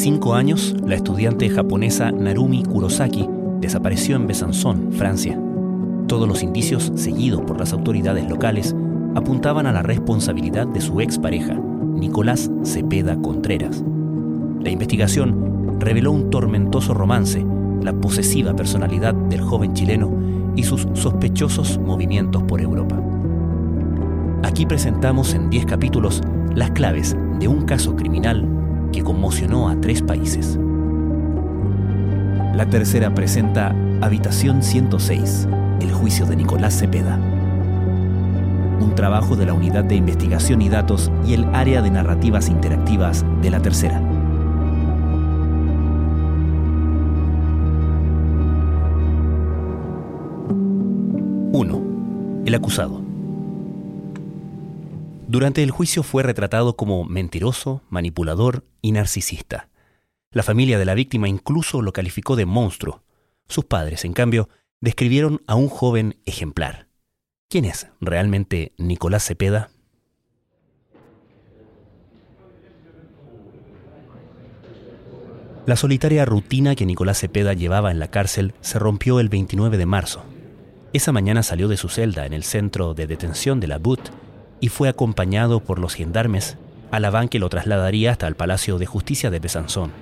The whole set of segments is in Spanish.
cinco años, la estudiante japonesa Narumi Kurosaki desapareció en Besançon, Francia. Todos los indicios, seguidos por las autoridades locales, apuntaban a la responsabilidad de su expareja, Nicolás Cepeda Contreras. La investigación reveló un tormentoso romance, la posesiva personalidad del joven chileno y sus sospechosos movimientos por Europa. Aquí presentamos en 10 capítulos las claves de un caso criminal que conmocionó a tres países. La tercera presenta Habitación 106, el juicio de Nicolás Cepeda. Un trabajo de la Unidad de Investigación y Datos y el área de narrativas interactivas de la tercera. ...1. El acusado. Durante el juicio fue retratado como mentiroso, manipulador y narcisista. La familia de la víctima incluso lo calificó de monstruo. Sus padres, en cambio, describieron a un joven ejemplar. ¿Quién es realmente Nicolás Cepeda? La solitaria rutina que Nicolás Cepeda llevaba en la cárcel se rompió el 29 de marzo. Esa mañana salió de su celda en el centro de detención de la BUT y fue acompañado por los gendarmes a la que lo trasladaría hasta el Palacio de Justicia de Besanzón.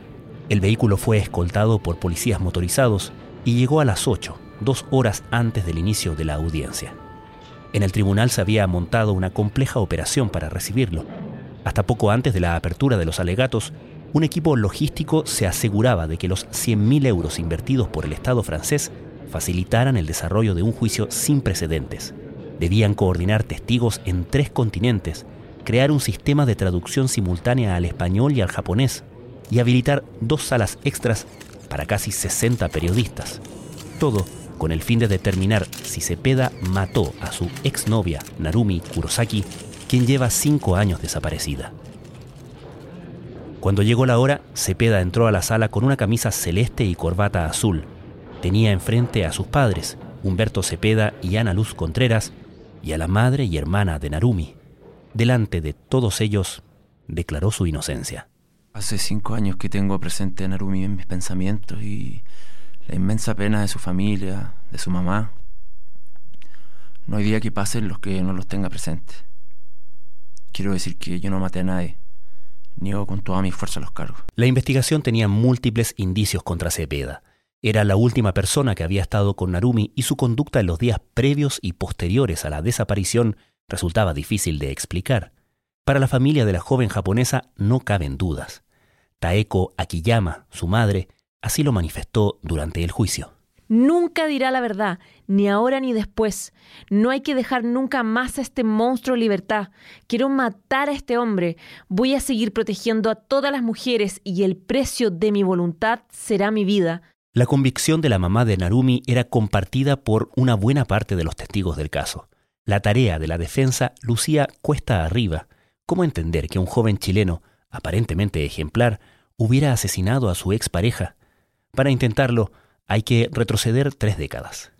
El vehículo fue escoltado por policías motorizados y llegó a las 8, dos horas antes del inicio de la audiencia. En el tribunal se había montado una compleja operación para recibirlo. Hasta poco antes de la apertura de los alegatos, un equipo logístico se aseguraba de que los 100.000 euros invertidos por el Estado francés facilitaran el desarrollo de un juicio sin precedentes. Debían coordinar testigos en tres continentes, crear un sistema de traducción simultánea al español y al japonés, y habilitar dos salas extras para casi 60 periodistas. Todo con el fin de determinar si Cepeda mató a su exnovia, Narumi Kurosaki, quien lleva cinco años desaparecida. Cuando llegó la hora, Cepeda entró a la sala con una camisa celeste y corbata azul. Tenía enfrente a sus padres, Humberto Cepeda y Ana Luz Contreras, y a la madre y hermana de Narumi. Delante de todos ellos, declaró su inocencia. Hace cinco años que tengo presente a Narumi en mis pensamientos y la inmensa pena de su familia, de su mamá. No hay día que pase en los que no los tenga presentes. Quiero decir que yo no maté a nadie. Niego con toda mi fuerza los cargos. La investigación tenía múltiples indicios contra Cepeda. Era la última persona que había estado con Narumi y su conducta en los días previos y posteriores a la desaparición resultaba difícil de explicar. Para la familia de la joven japonesa no caben dudas. Taeko Akiyama, su madre, así lo manifestó durante el juicio. Nunca dirá la verdad, ni ahora ni después. No hay que dejar nunca más a este monstruo libertad. Quiero matar a este hombre. Voy a seguir protegiendo a todas las mujeres y el precio de mi voluntad será mi vida. La convicción de la mamá de Narumi era compartida por una buena parte de los testigos del caso. La tarea de la defensa lucía cuesta arriba. ¿Cómo entender que un joven chileno, aparentemente ejemplar, hubiera asesinado a su expareja? Para intentarlo, hay que retroceder tres décadas.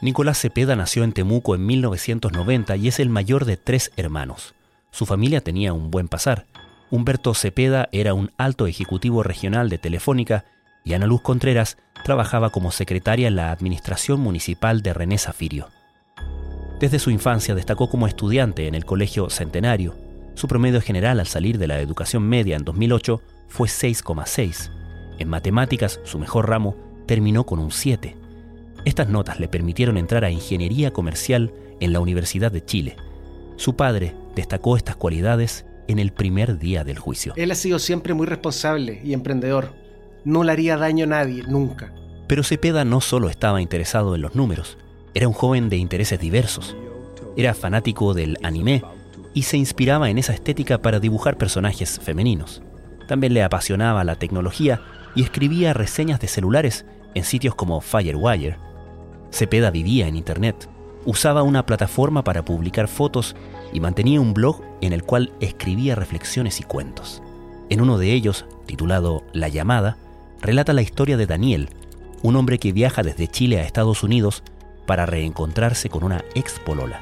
Nicolás Cepeda nació en Temuco en 1990 y es el mayor de tres hermanos. Su familia tenía un buen pasar. Humberto Cepeda era un alto ejecutivo regional de Telefónica y Ana Luz Contreras trabajaba como secretaria en la administración municipal de René Zafirio. Desde su infancia destacó como estudiante en el Colegio Centenario. Su promedio general al salir de la educación media en 2008 fue 6,6. En matemáticas, su mejor ramo, terminó con un 7. Estas notas le permitieron entrar a Ingeniería Comercial en la Universidad de Chile. Su padre destacó estas cualidades en el primer día del juicio. Él ha sido siempre muy responsable y emprendedor. No le haría daño a nadie, nunca. Pero Cepeda no solo estaba interesado en los números, era un joven de intereses diversos. Era fanático del anime y se inspiraba en esa estética para dibujar personajes femeninos. También le apasionaba la tecnología y escribía reseñas de celulares en sitios como Firewire. Cepeda vivía en Internet, usaba una plataforma para publicar fotos y mantenía un blog en el cual escribía reflexiones y cuentos. En uno de ellos, titulado La llamada, relata la historia de Daniel, un hombre que viaja desde Chile a Estados Unidos para reencontrarse con una ex polola.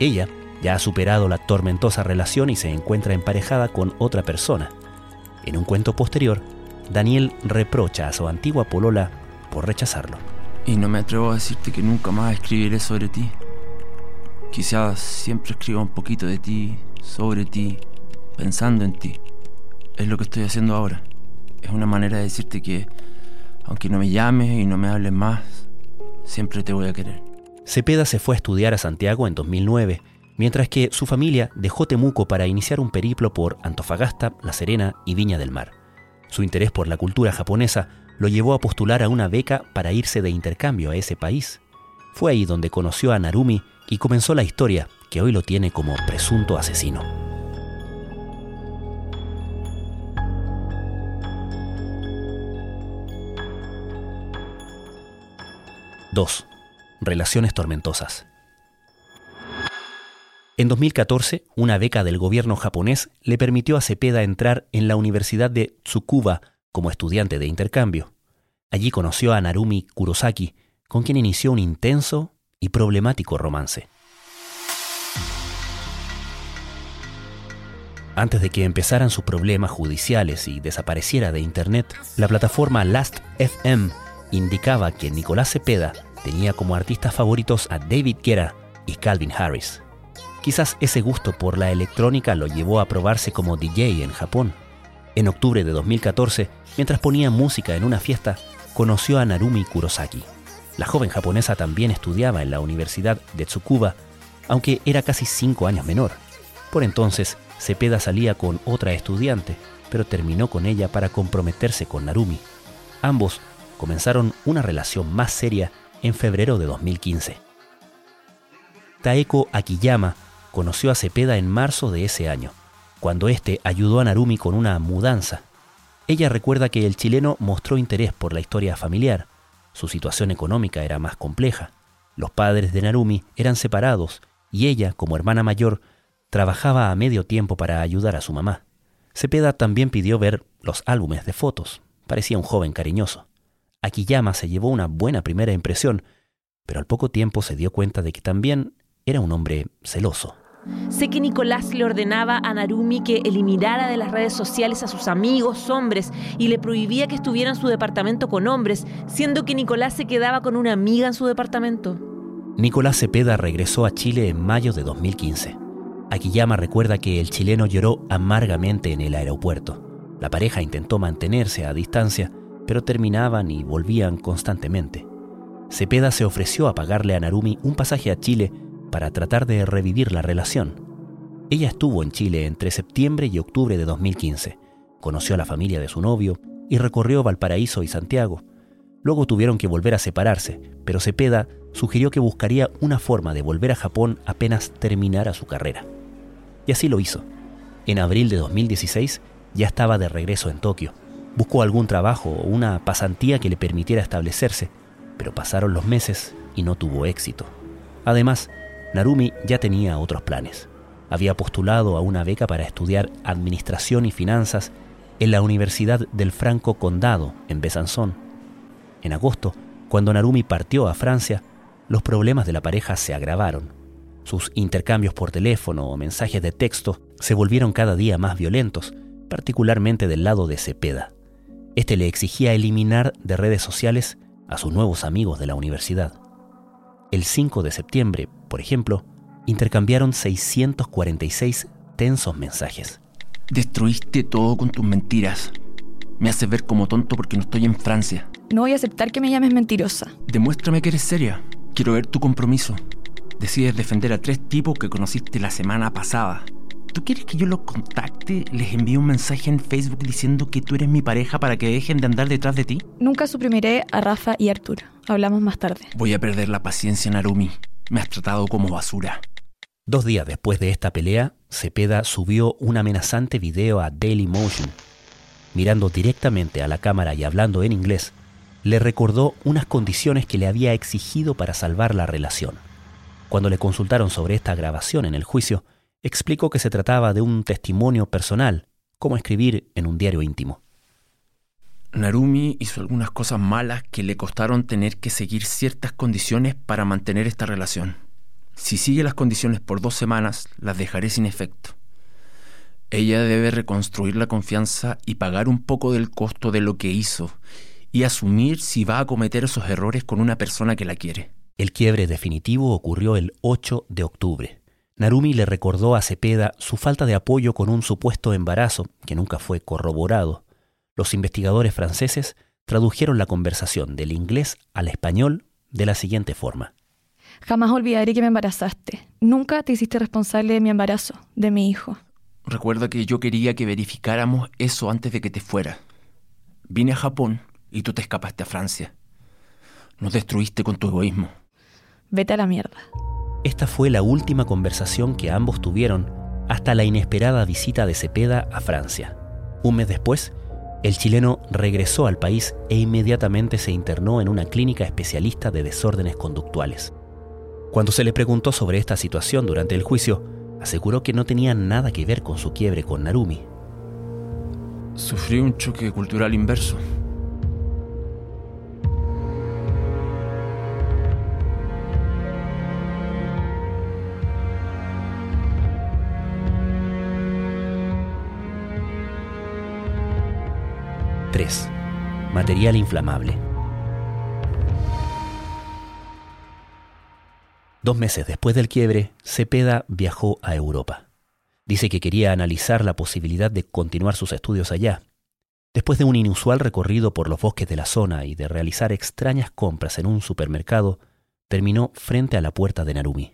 Ella ya ha superado la tormentosa relación y se encuentra emparejada con otra persona. En un cuento posterior, Daniel reprocha a su antigua polola por rechazarlo. Y no me atrevo a decirte que nunca más escribiré sobre ti. Quizás siempre escriba un poquito de ti, sobre ti, pensando en ti. Es lo que estoy haciendo ahora. Es una manera de decirte que, aunque no me llames y no me hables más, siempre te voy a querer. Cepeda se fue a estudiar a Santiago en 2009, mientras que su familia dejó Temuco para iniciar un periplo por Antofagasta, La Serena y Viña del Mar. Su interés por la cultura japonesa lo llevó a postular a una beca para irse de intercambio a ese país. Fue ahí donde conoció a Narumi y comenzó la historia que hoy lo tiene como presunto asesino. 2. Relaciones tormentosas. En 2014, una beca del gobierno japonés le permitió a Cepeda entrar en la Universidad de Tsukuba como estudiante de intercambio. Allí conoció a Narumi Kurosaki, con quien inició un intenso y problemático romance. Antes de que empezaran sus problemas judiciales y desapareciera de Internet, la plataforma Last.fm indicaba que Nicolás Cepeda tenía como artistas favoritos a David Guetta y Calvin Harris. Quizás ese gusto por la electrónica lo llevó a probarse como DJ en Japón. En octubre de 2014, mientras ponía música en una fiesta, conoció a Narumi Kurosaki. La joven japonesa también estudiaba en la Universidad de Tsukuba, aunque era casi cinco años menor. Por entonces, Cepeda salía con otra estudiante, pero terminó con ella para comprometerse con Narumi. Ambos comenzaron una relación más seria en febrero de 2015. Taeko Akiyama conoció a Cepeda en marzo de ese año, cuando éste ayudó a Narumi con una mudanza. Ella recuerda que el chileno mostró interés por la historia familiar. Su situación económica era más compleja. Los padres de Narumi eran separados y ella, como hermana mayor, trabajaba a medio tiempo para ayudar a su mamá. Cepeda también pidió ver los álbumes de fotos. Parecía un joven cariñoso. Akiyama se llevó una buena primera impresión, pero al poco tiempo se dio cuenta de que también era un hombre celoso. Sé que Nicolás le ordenaba a Narumi que eliminara de las redes sociales a sus amigos hombres y le prohibía que estuviera en su departamento con hombres, siendo que Nicolás se quedaba con una amiga en su departamento. Nicolás Cepeda regresó a Chile en mayo de 2015. Akiyama recuerda que el chileno lloró amargamente en el aeropuerto. La pareja intentó mantenerse a distancia, pero terminaban y volvían constantemente. Cepeda se ofreció a pagarle a Narumi un pasaje a Chile para tratar de revivir la relación. Ella estuvo en Chile entre septiembre y octubre de 2015, conoció a la familia de su novio y recorrió Valparaíso y Santiago. Luego tuvieron que volver a separarse, pero Cepeda sugirió que buscaría una forma de volver a Japón apenas terminara su carrera. Y así lo hizo. En abril de 2016 ya estaba de regreso en Tokio. Buscó algún trabajo o una pasantía que le permitiera establecerse, pero pasaron los meses y no tuvo éxito. Además, Narumi ya tenía otros planes. Había postulado a una beca para estudiar Administración y Finanzas en la Universidad del Franco Condado, en Besanzón. En agosto, cuando Narumi partió a Francia, los problemas de la pareja se agravaron. Sus intercambios por teléfono o mensajes de texto se volvieron cada día más violentos, particularmente del lado de Cepeda. Este le exigía eliminar de redes sociales a sus nuevos amigos de la universidad. El 5 de septiembre, por ejemplo, intercambiaron 646 tensos mensajes. Destruiste todo con tus mentiras. Me haces ver como tonto porque no estoy en Francia. No voy a aceptar que me llames mentirosa. Demuéstrame que eres seria. Quiero ver tu compromiso. Decides defender a tres tipos que conociste la semana pasada. ¿Tú quieres que yo los contacte, les envíe un mensaje en Facebook diciendo que tú eres mi pareja para que dejen de andar detrás de ti? Nunca suprimiré a Rafa y Arturo. Hablamos más tarde. Voy a perder la paciencia, Narumi. Me has tratado como basura. Dos días después de esta pelea, Cepeda subió un amenazante video a Dailymotion. Mirando directamente a la cámara y hablando en inglés, le recordó unas condiciones que le había exigido para salvar la relación. Cuando le consultaron sobre esta grabación en el juicio, explicó que se trataba de un testimonio personal, como escribir en un diario íntimo. Narumi hizo algunas cosas malas que le costaron tener que seguir ciertas condiciones para mantener esta relación. Si sigue las condiciones por dos semanas, las dejaré sin efecto. Ella debe reconstruir la confianza y pagar un poco del costo de lo que hizo y asumir si va a cometer esos errores con una persona que la quiere. El quiebre definitivo ocurrió el 8 de octubre. Narumi le recordó a Cepeda su falta de apoyo con un supuesto embarazo que nunca fue corroborado. Los investigadores franceses tradujeron la conversación del inglés al español de la siguiente forma. Jamás olvidaré que me embarazaste. Nunca te hiciste responsable de mi embarazo, de mi hijo. Recuerda que yo quería que verificáramos eso antes de que te fuera. Vine a Japón y tú te escapaste a Francia. Nos destruiste con tu egoísmo. Vete a la mierda. Esta fue la última conversación que ambos tuvieron hasta la inesperada visita de Cepeda a Francia. Un mes después, el chileno regresó al país e inmediatamente se internó en una clínica especialista de desórdenes conductuales. Cuando se le preguntó sobre esta situación durante el juicio, aseguró que no tenía nada que ver con su quiebre con Narumi. Sufrí un choque cultural inverso. Tres. Material inflamable. Dos meses después del quiebre, Cepeda viajó a Europa. Dice que quería analizar la posibilidad de continuar sus estudios allá. Después de un inusual recorrido por los bosques de la zona y de realizar extrañas compras en un supermercado, terminó frente a la puerta de Narumi.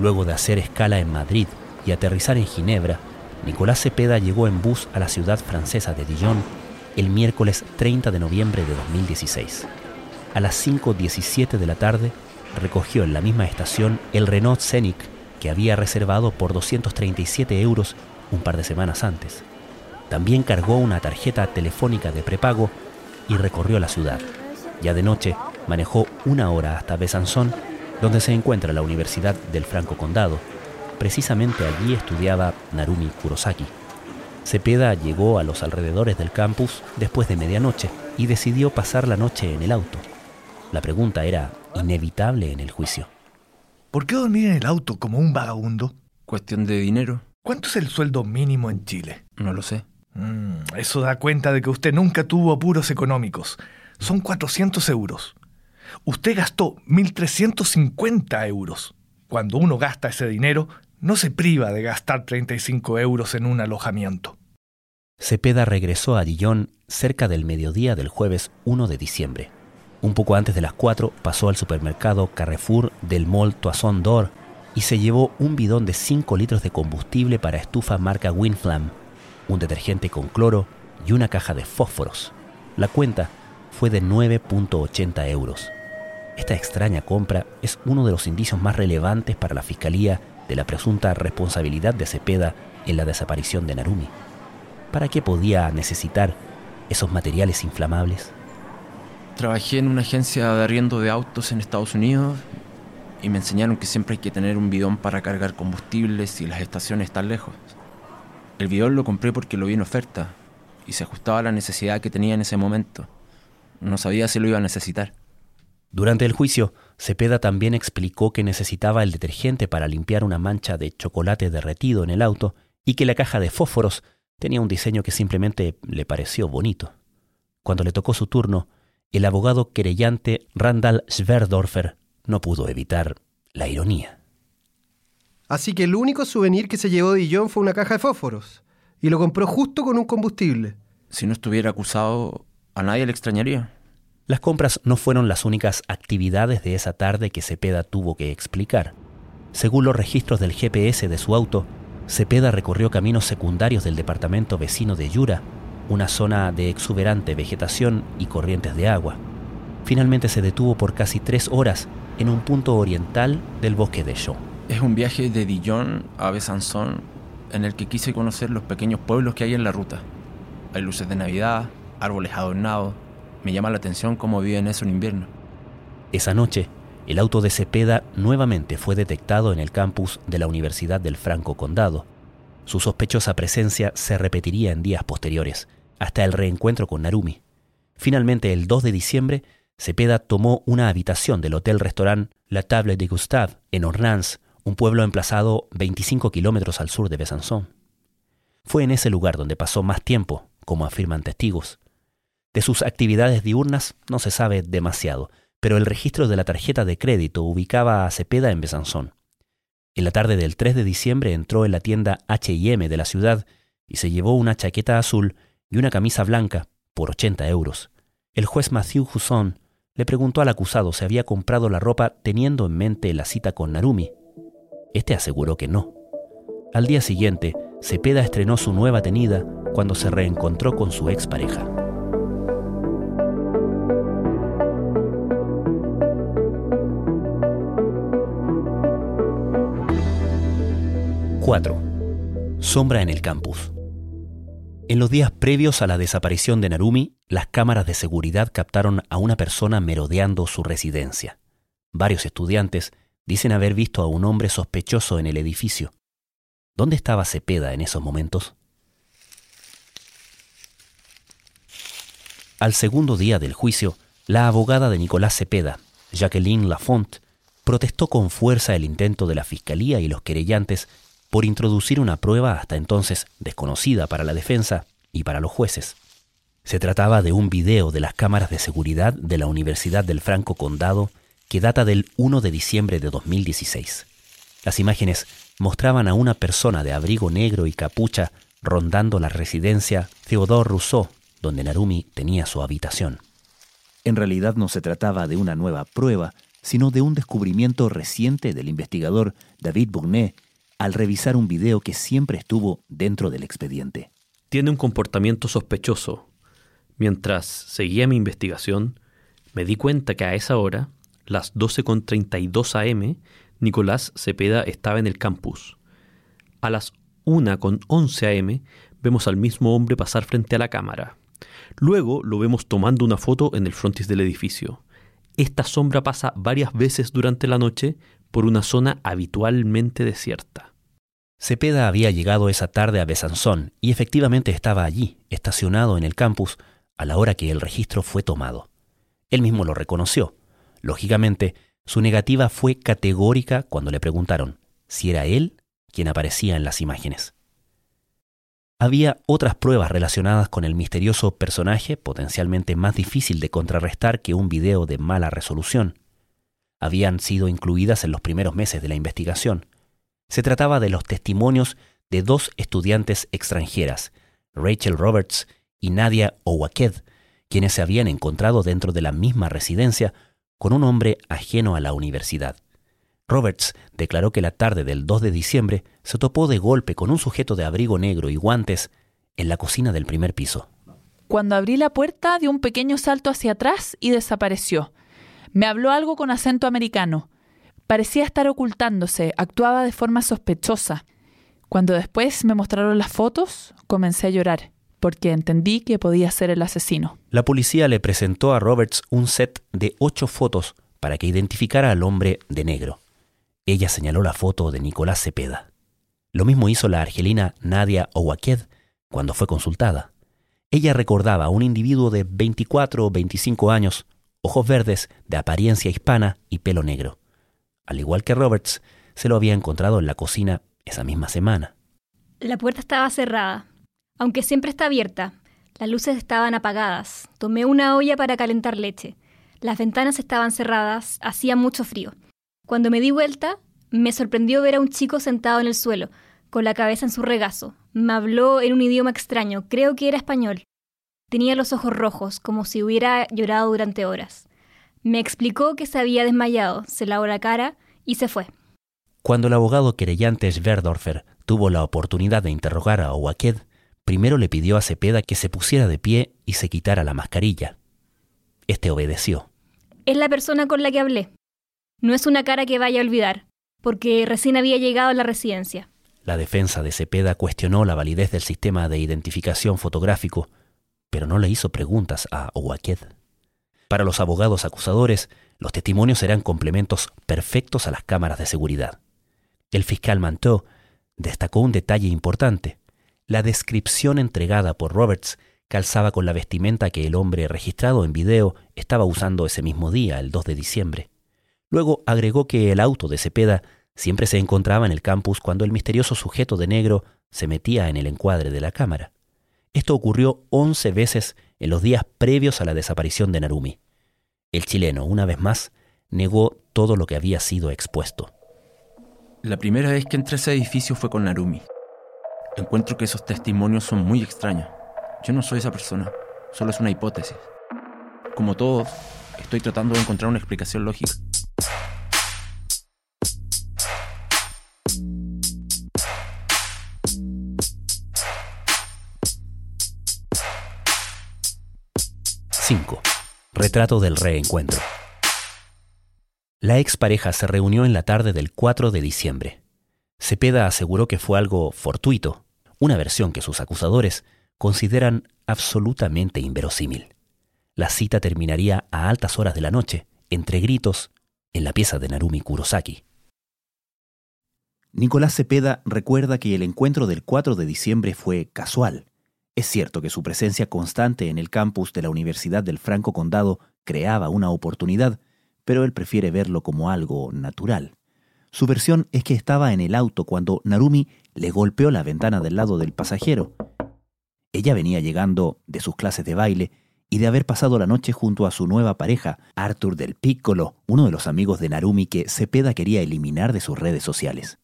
Luego de hacer escala en Madrid y aterrizar en Ginebra, Nicolás Cepeda llegó en bus a la ciudad francesa de Dijon el miércoles 30 de noviembre de 2016 a las 5.17 de la tarde, recogió en la misma estación el Renault Scenic que había reservado por 237 euros un par de semanas antes. También cargó una tarjeta telefónica de prepago y recorrió la ciudad. Ya de noche manejó una hora hasta Besançon, donde se encuentra la Universidad del Franco Condado. Precisamente allí estudiaba Narumi Kurosaki. Cepeda llegó a los alrededores del campus después de medianoche y decidió pasar la noche en el auto. La pregunta era inevitable en el juicio. ¿Por qué dormir en el auto como un vagabundo? Cuestión de dinero. ¿Cuánto es el sueldo mínimo en Chile? No lo sé. Mm, eso da cuenta de que usted nunca tuvo apuros económicos. Son 400 euros. Usted gastó 1.350 euros. Cuando uno gasta ese dinero, no se priva de gastar 35 euros en un alojamiento. Cepeda regresó a Dijon cerca del mediodía del jueves 1 de diciembre. Un poco antes de las 4 pasó al supermercado Carrefour del Mall Toison d'Or y se llevó un bidón de 5 litros de combustible para estufa marca Winflam, un detergente con cloro y una caja de fósforos. La cuenta fue de 9.80 euros. Esta extraña compra es uno de los indicios más relevantes para la Fiscalía de la presunta responsabilidad de Cepeda en la desaparición de Narumi. ¿Para qué podía necesitar esos materiales inflamables? Trabajé en una agencia de arriendo de autos en Estados Unidos y me enseñaron que siempre hay que tener un bidón para cargar combustible si las estaciones están lejos. El bidón lo compré porque lo vi en oferta y se ajustaba a la necesidad que tenía en ese momento. No sabía si lo iba a necesitar. Durante el juicio, Cepeda también explicó que necesitaba el detergente para limpiar una mancha de chocolate derretido en el auto y que la caja de fósforos tenía un diseño que simplemente le pareció bonito. Cuando le tocó su turno, el abogado querellante Randall Sverdorfer no pudo evitar la ironía. Así que el único souvenir que se llevó Dillon fue una caja de fósforos. Y lo compró justo con un combustible. Si no estuviera acusado, a nadie le extrañaría. Las compras no fueron las únicas actividades de esa tarde que Cepeda tuvo que explicar. Según los registros del GPS de su auto, Cepeda recorrió caminos secundarios del departamento vecino de Yura una zona de exuberante vegetación y corrientes de agua. Finalmente se detuvo por casi tres horas en un punto oriental del bosque de Chaux. Es un viaje de Dijon a Besançon en el que quise conocer los pequeños pueblos que hay en la ruta. Hay luces de Navidad, árboles adornados. Me llama la atención cómo viven eso en invierno. Esa noche, el auto de Cepeda nuevamente fue detectado en el campus de la Universidad del Franco Condado. Su sospechosa presencia se repetiría en días posteriores, hasta el reencuentro con Narumi. Finalmente, el 2 de diciembre, Cepeda tomó una habitación del hotel-restaurant La Table de Gustave en Ornans, un pueblo emplazado 25 kilómetros al sur de Besançon. Fue en ese lugar donde pasó más tiempo, como afirman testigos. De sus actividades diurnas no se sabe demasiado, pero el registro de la tarjeta de crédito ubicaba a Cepeda en Besançon. En la tarde del 3 de diciembre entró en la tienda HM de la ciudad y se llevó una chaqueta azul y una camisa blanca por 80 euros. El juez Matthew Husson le preguntó al acusado si había comprado la ropa teniendo en mente la cita con Narumi. Este aseguró que no. Al día siguiente, Cepeda estrenó su nueva tenida cuando se reencontró con su expareja. 4. Sombra en el campus. En los días previos a la desaparición de Narumi, las cámaras de seguridad captaron a una persona merodeando su residencia. Varios estudiantes dicen haber visto a un hombre sospechoso en el edificio. ¿Dónde estaba Cepeda en esos momentos? Al segundo día del juicio, la abogada de Nicolás Cepeda, Jacqueline Lafont, protestó con fuerza el intento de la fiscalía y los querellantes por introducir una prueba hasta entonces desconocida para la defensa y para los jueces. Se trataba de un video de las cámaras de seguridad de la Universidad del Franco Condado que data del 1 de diciembre de 2016. Las imágenes mostraban a una persona de abrigo negro y capucha rondando la residencia Theodore Rousseau, donde Narumi tenía su habitación. En realidad no se trataba de una nueva prueba, sino de un descubrimiento reciente del investigador David Bournet al revisar un video que siempre estuvo dentro del expediente. Tiene un comportamiento sospechoso. Mientras seguía mi investigación, me di cuenta que a esa hora, las 12.32 am, Nicolás Cepeda estaba en el campus. A las 1.11 am, vemos al mismo hombre pasar frente a la cámara. Luego lo vemos tomando una foto en el frontis del edificio. Esta sombra pasa varias veces durante la noche por una zona habitualmente desierta. Cepeda había llegado esa tarde a Besanzón y efectivamente estaba allí, estacionado en el campus, a la hora que el registro fue tomado. Él mismo lo reconoció. Lógicamente, su negativa fue categórica cuando le preguntaron si era él quien aparecía en las imágenes. Había otras pruebas relacionadas con el misterioso personaje, potencialmente más difícil de contrarrestar que un video de mala resolución habían sido incluidas en los primeros meses de la investigación. Se trataba de los testimonios de dos estudiantes extranjeras, Rachel Roberts y Nadia Owaked, quienes se habían encontrado dentro de la misma residencia con un hombre ajeno a la universidad. Roberts declaró que la tarde del 2 de diciembre se topó de golpe con un sujeto de abrigo negro y guantes en la cocina del primer piso. Cuando abrí la puerta dio un pequeño salto hacia atrás y desapareció. Me habló algo con acento americano. Parecía estar ocultándose, actuaba de forma sospechosa. Cuando después me mostraron las fotos, comencé a llorar, porque entendí que podía ser el asesino. La policía le presentó a Roberts un set de ocho fotos para que identificara al hombre de negro. Ella señaló la foto de Nicolás Cepeda. Lo mismo hizo la argelina Nadia Owaked cuando fue consultada. Ella recordaba a un individuo de 24 o 25 años ojos verdes, de apariencia hispana y pelo negro. Al igual que Roberts, se lo había encontrado en la cocina esa misma semana. La puerta estaba cerrada, aunque siempre está abierta. Las luces estaban apagadas. Tomé una olla para calentar leche. Las ventanas estaban cerradas, hacía mucho frío. Cuando me di vuelta, me sorprendió ver a un chico sentado en el suelo, con la cabeza en su regazo. Me habló en un idioma extraño, creo que era español. Tenía los ojos rojos, como si hubiera llorado durante horas. Me explicó que se había desmayado, se lavó la cara y se fue. Cuando el abogado querellante Sverdorfer tuvo la oportunidad de interrogar a Owaked, primero le pidió a Cepeda que se pusiera de pie y se quitara la mascarilla. Este obedeció. Es la persona con la que hablé. No es una cara que vaya a olvidar, porque recién había llegado a la residencia. La defensa de Cepeda cuestionó la validez del sistema de identificación fotográfico pero no le hizo preguntas a Owaked. Para los abogados acusadores, los testimonios eran complementos perfectos a las cámaras de seguridad. El fiscal Manteau destacó un detalle importante. La descripción entregada por Roberts calzaba con la vestimenta que el hombre registrado en video estaba usando ese mismo día, el 2 de diciembre. Luego agregó que el auto de Cepeda Siempre se encontraba en el campus cuando el misterioso sujeto de negro se metía en el encuadre de la cámara. Esto ocurrió 11 veces en los días previos a la desaparición de Narumi. El chileno, una vez más, negó todo lo que había sido expuesto. La primera vez que entré a ese edificio fue con Narumi. Encuentro que esos testimonios son muy extraños. Yo no soy esa persona, solo es una hipótesis. Como todos, estoy tratando de encontrar una explicación lógica. Cinco. Retrato del reencuentro. La expareja se reunió en la tarde del 4 de diciembre. Cepeda aseguró que fue algo fortuito, una versión que sus acusadores consideran absolutamente inverosímil. La cita terminaría a altas horas de la noche, entre gritos, en la pieza de Narumi Kurosaki. Nicolás Cepeda recuerda que el encuentro del 4 de diciembre fue casual. Es cierto que su presencia constante en el campus de la Universidad del Franco Condado creaba una oportunidad, pero él prefiere verlo como algo natural. Su versión es que estaba en el auto cuando Narumi le golpeó la ventana del lado del pasajero. Ella venía llegando de sus clases de baile y de haber pasado la noche junto a su nueva pareja, Arthur del Piccolo, uno de los amigos de Narumi que Cepeda quería eliminar de sus redes sociales.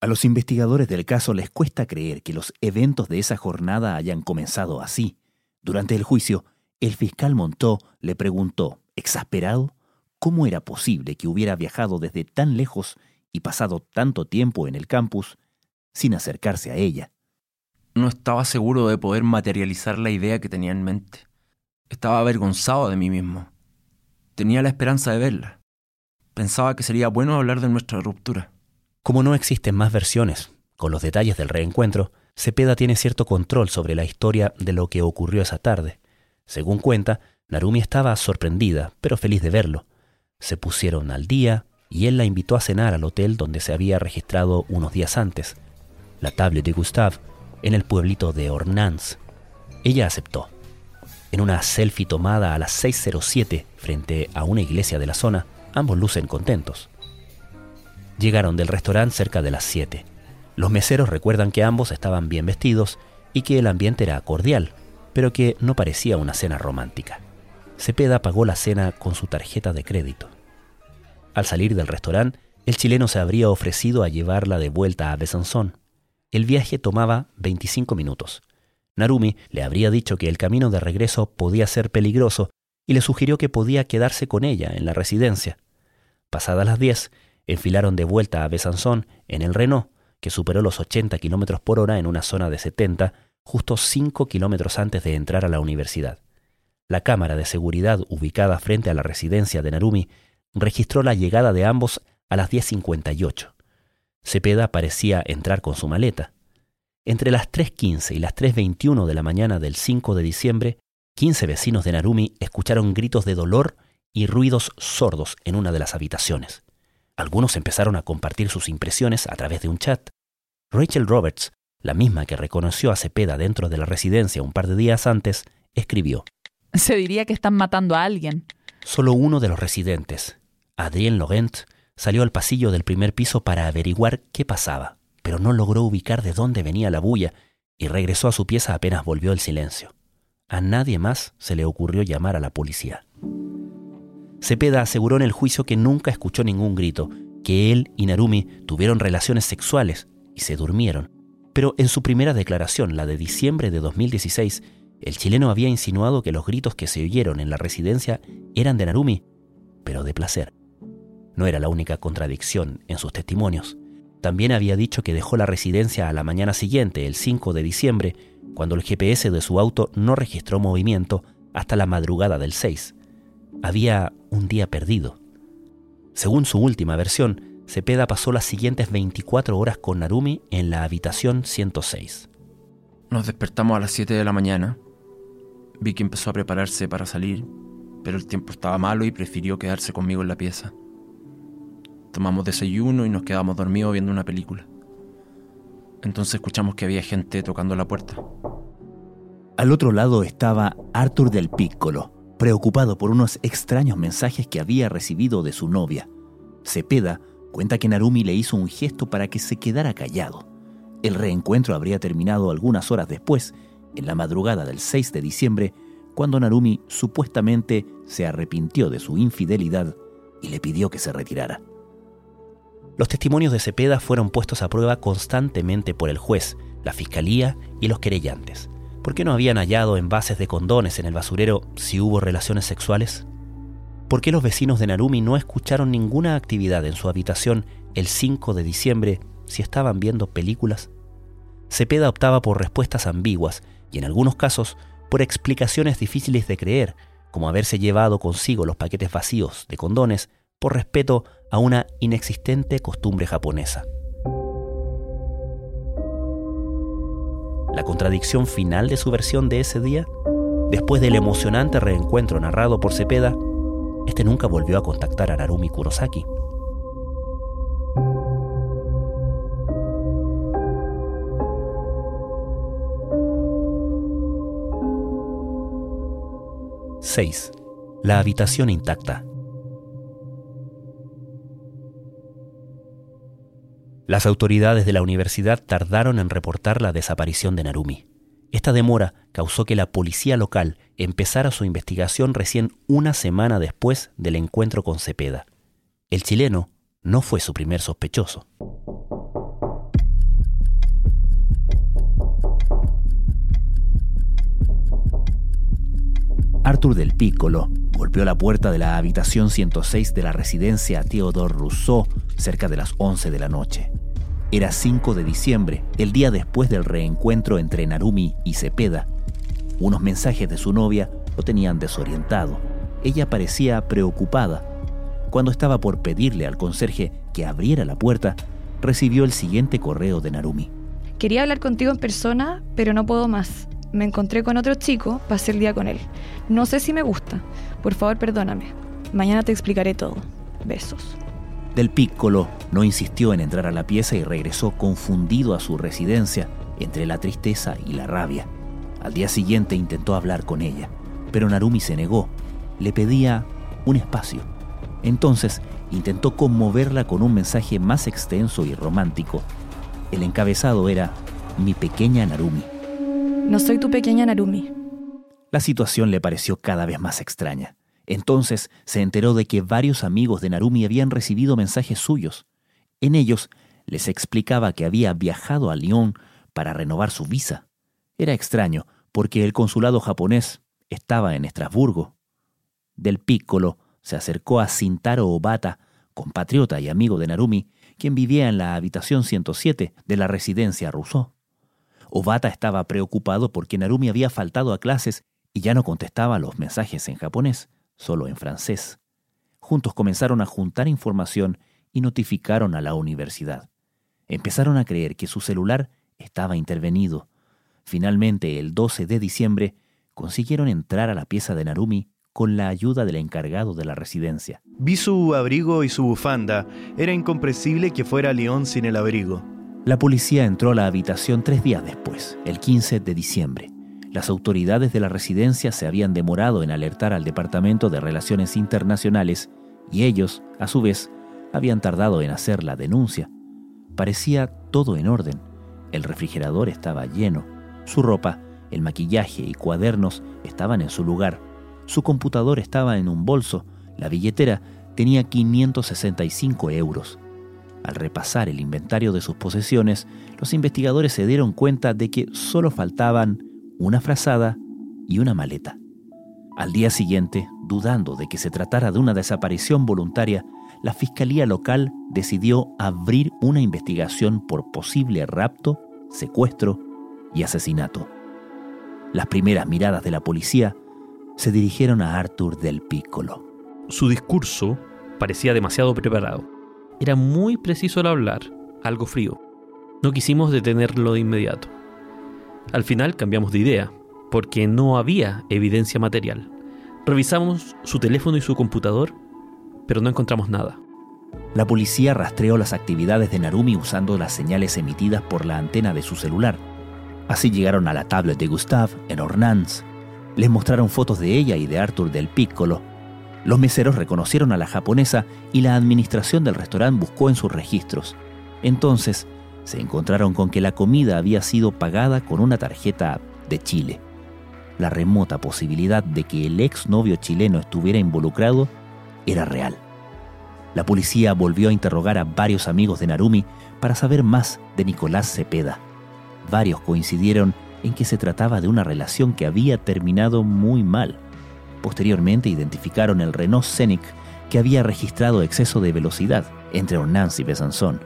A los investigadores del caso les cuesta creer que los eventos de esa jornada hayan comenzado así. Durante el juicio, el fiscal Montó le preguntó, exasperado, cómo era posible que hubiera viajado desde tan lejos y pasado tanto tiempo en el campus sin acercarse a ella. No estaba seguro de poder materializar la idea que tenía en mente. Estaba avergonzado de mí mismo. Tenía la esperanza de verla. Pensaba que sería bueno hablar de nuestra ruptura. Como no existen más versiones con los detalles del reencuentro, Cepeda tiene cierto control sobre la historia de lo que ocurrió esa tarde. Según cuenta, Narumi estaba sorprendida, pero feliz de verlo. Se pusieron al día, y él la invitó a cenar al hotel donde se había registrado unos días antes, la Table de Gustave, en el pueblito de Ornans. Ella aceptó. En una selfie tomada a las 6.07 frente a una iglesia de la zona, ambos lucen contentos. Llegaron del restaurante cerca de las 7. Los meseros recuerdan que ambos estaban bien vestidos y que el ambiente era cordial, pero que no parecía una cena romántica. Cepeda pagó la cena con su tarjeta de crédito. Al salir del restaurante, el chileno se habría ofrecido a llevarla de vuelta a Besançon. El viaje tomaba 25 minutos. Narumi le habría dicho que el camino de regreso podía ser peligroso y le sugirió que podía quedarse con ella en la residencia. Pasadas las 10, enfilaron de vuelta a Besançon en el Renault, que superó los 80 kilómetros por hora en una zona de 70, justo 5 kilómetros antes de entrar a la universidad. La cámara de seguridad ubicada frente a la residencia de Narumi registró la llegada de ambos a las 10.58. Cepeda parecía entrar con su maleta. Entre las 3.15 y las 3.21 de la mañana del 5 de diciembre, 15 vecinos de Narumi escucharon gritos de dolor y ruidos sordos en una de las habitaciones. Algunos empezaron a compartir sus impresiones a través de un chat. Rachel Roberts, la misma que reconoció a Cepeda dentro de la residencia un par de días antes, escribió. Se diría que están matando a alguien. Solo uno de los residentes, Adrien Laurent salió al pasillo del primer piso para averiguar qué pasaba, pero no logró ubicar de dónde venía la bulla y regresó a su pieza apenas volvió el silencio. A nadie más se le ocurrió llamar a la policía. Cepeda aseguró en el juicio que nunca escuchó ningún grito, que él y Narumi tuvieron relaciones sexuales y se durmieron. Pero en su primera declaración, la de diciembre de 2016, el chileno había insinuado que los gritos que se oyeron en la residencia eran de Narumi, pero de placer. No era la única contradicción en sus testimonios. También había dicho que dejó la residencia a la mañana siguiente, el 5 de diciembre, cuando el GPS de su auto no registró movimiento hasta la madrugada del 6. Había un día perdido. Según su última versión, Cepeda pasó las siguientes 24 horas con Narumi en la habitación 106. Nos despertamos a las 7 de la mañana. Vicky empezó a prepararse para salir, pero el tiempo estaba malo y prefirió quedarse conmigo en la pieza. Tomamos desayuno y nos quedamos dormidos viendo una película. Entonces escuchamos que había gente tocando la puerta. Al otro lado estaba Arthur del Piccolo, preocupado por unos extraños mensajes que había recibido de su novia. Cepeda Cuenta que Narumi le hizo un gesto para que se quedara callado. El reencuentro habría terminado algunas horas después, en la madrugada del 6 de diciembre, cuando Narumi supuestamente se arrepintió de su infidelidad y le pidió que se retirara. Los testimonios de Cepeda fueron puestos a prueba constantemente por el juez, la fiscalía y los querellantes. ¿Por qué no habían hallado envases de condones en el basurero si hubo relaciones sexuales? ¿Por qué los vecinos de Narumi no escucharon ninguna actividad en su habitación el 5 de diciembre si estaban viendo películas? Cepeda optaba por respuestas ambiguas y en algunos casos por explicaciones difíciles de creer, como haberse llevado consigo los paquetes vacíos de condones por respeto a una inexistente costumbre japonesa. La contradicción final de su versión de ese día, después del emocionante reencuentro narrado por Cepeda, este nunca volvió a contactar a Narumi Kurosaki. ...6. La habitación intacta. Las autoridades de la universidad tardaron en reportar la desaparición de Narumi. Esta demora causó que la policía local empezara su investigación recién una semana después del encuentro con Cepeda. El chileno no fue su primer sospechoso. Arthur del Piccolo golpeó la puerta de la habitación 106 de la residencia Theodore Rousseau cerca de las 11 de la noche. Era 5 de diciembre, el día después del reencuentro entre Narumi y Cepeda. Unos mensajes de su novia lo tenían desorientado. Ella parecía preocupada. Cuando estaba por pedirle al conserje que abriera la puerta, recibió el siguiente correo de Narumi. Quería hablar contigo en persona, pero no puedo más. Me encontré con otro chico, pasé el día con él. No sé si me gusta. Por favor, perdóname. Mañana te explicaré todo. Besos. Del Piccolo no insistió en entrar a la pieza y regresó confundido a su residencia entre la tristeza y la rabia. Al día siguiente intentó hablar con ella, pero Narumi se negó. Le pedía un espacio. Entonces intentó conmoverla con un mensaje más extenso y romántico. El encabezado era Mi pequeña Narumi. No soy tu pequeña Narumi. La situación le pareció cada vez más extraña. Entonces se enteró de que varios amigos de Narumi habían recibido mensajes suyos. En ellos les explicaba que había viajado a Lyon para renovar su visa. Era extraño, porque el consulado japonés estaba en Estrasburgo. Del Piccolo se acercó a Sintaro Obata, compatriota y amigo de Narumi, quien vivía en la habitación 107 de la residencia Rousseau. Obata estaba preocupado porque Narumi había faltado a clases y ya no contestaba los mensajes en japonés solo en francés. Juntos comenzaron a juntar información y notificaron a la universidad. Empezaron a creer que su celular estaba intervenido. Finalmente, el 12 de diciembre, consiguieron entrar a la pieza de Narumi con la ayuda del encargado de la residencia. Vi su abrigo y su bufanda. Era incomprensible que fuera León sin el abrigo. La policía entró a la habitación tres días después, el 15 de diciembre. Las autoridades de la residencia se habían demorado en alertar al Departamento de Relaciones Internacionales y ellos, a su vez, habían tardado en hacer la denuncia. Parecía todo en orden. El refrigerador estaba lleno. Su ropa, el maquillaje y cuadernos estaban en su lugar. Su computador estaba en un bolso. La billetera tenía 565 euros. Al repasar el inventario de sus posesiones, los investigadores se dieron cuenta de que solo faltaban una frazada y una maleta. Al día siguiente, dudando de que se tratara de una desaparición voluntaria, la Fiscalía local decidió abrir una investigación por posible rapto, secuestro y asesinato. Las primeras miradas de la policía se dirigieron a Arthur del Piccolo. Su discurso parecía demasiado preparado. Era muy preciso al hablar, algo frío. No quisimos detenerlo de inmediato. Al final cambiamos de idea, porque no había evidencia material. Revisamos su teléfono y su computador, pero no encontramos nada. La policía rastreó las actividades de Narumi usando las señales emitidas por la antena de su celular. Así llegaron a la tablet de Gustave en Ornans. Les mostraron fotos de ella y de Arthur del Piccolo. Los meseros reconocieron a la japonesa y la administración del restaurante buscó en sus registros. Entonces, se encontraron con que la comida había sido pagada con una tarjeta de Chile. La remota posibilidad de que el ex novio chileno estuviera involucrado era real. La policía volvió a interrogar a varios amigos de Narumi para saber más de Nicolás Cepeda. Varios coincidieron en que se trataba de una relación que había terminado muy mal. Posteriormente identificaron el Renault Scenic que había registrado exceso de velocidad entre Ornans y Besanzón.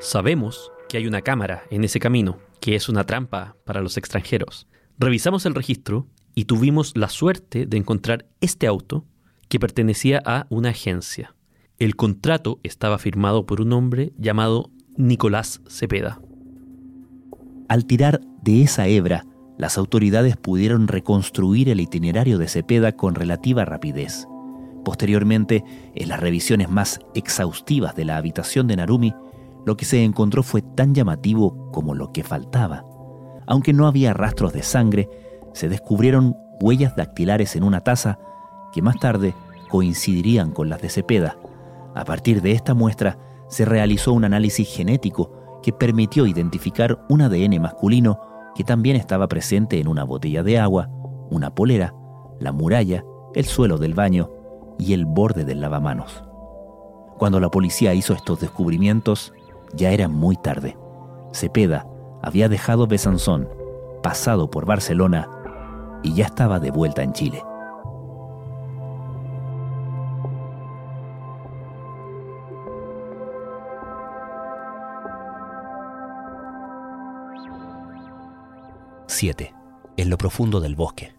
Sabemos que hay una cámara en ese camino, que es una trampa para los extranjeros. Revisamos el registro y tuvimos la suerte de encontrar este auto que pertenecía a una agencia. El contrato estaba firmado por un hombre llamado Nicolás Cepeda. Al tirar de esa hebra, las autoridades pudieron reconstruir el itinerario de Cepeda con relativa rapidez. Posteriormente, en las revisiones más exhaustivas de la habitación de Narumi, lo que se encontró fue tan llamativo como lo que faltaba. Aunque no había rastros de sangre, se descubrieron huellas dactilares en una taza que más tarde coincidirían con las de Cepeda. A partir de esta muestra, se realizó un análisis genético que permitió identificar un ADN masculino que también estaba presente en una botella de agua, una polera, la muralla, el suelo del baño y el borde del lavamanos. Cuando la policía hizo estos descubrimientos, ya era muy tarde. Cepeda había dejado Besanzón, pasado por Barcelona y ya estaba de vuelta en Chile. ...7... En lo profundo del bosque.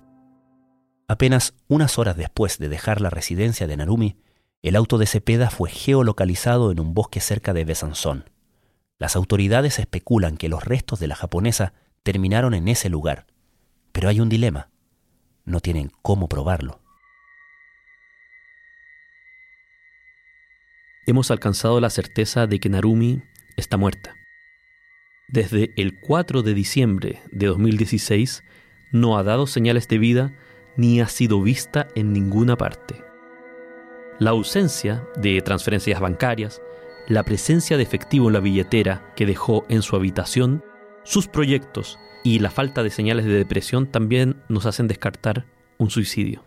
Apenas unas horas después de dejar la residencia de Narumi, el auto de Cepeda fue geolocalizado en un bosque cerca de Besanzón. Las autoridades especulan que los restos de la japonesa terminaron en ese lugar, pero hay un dilema. No tienen cómo probarlo. Hemos alcanzado la certeza de que Narumi está muerta. Desde el 4 de diciembre de 2016 no ha dado señales de vida ni ha sido vista en ninguna parte. La ausencia de transferencias bancarias, la presencia de efectivo en la billetera que dejó en su habitación, sus proyectos y la falta de señales de depresión también nos hacen descartar un suicidio.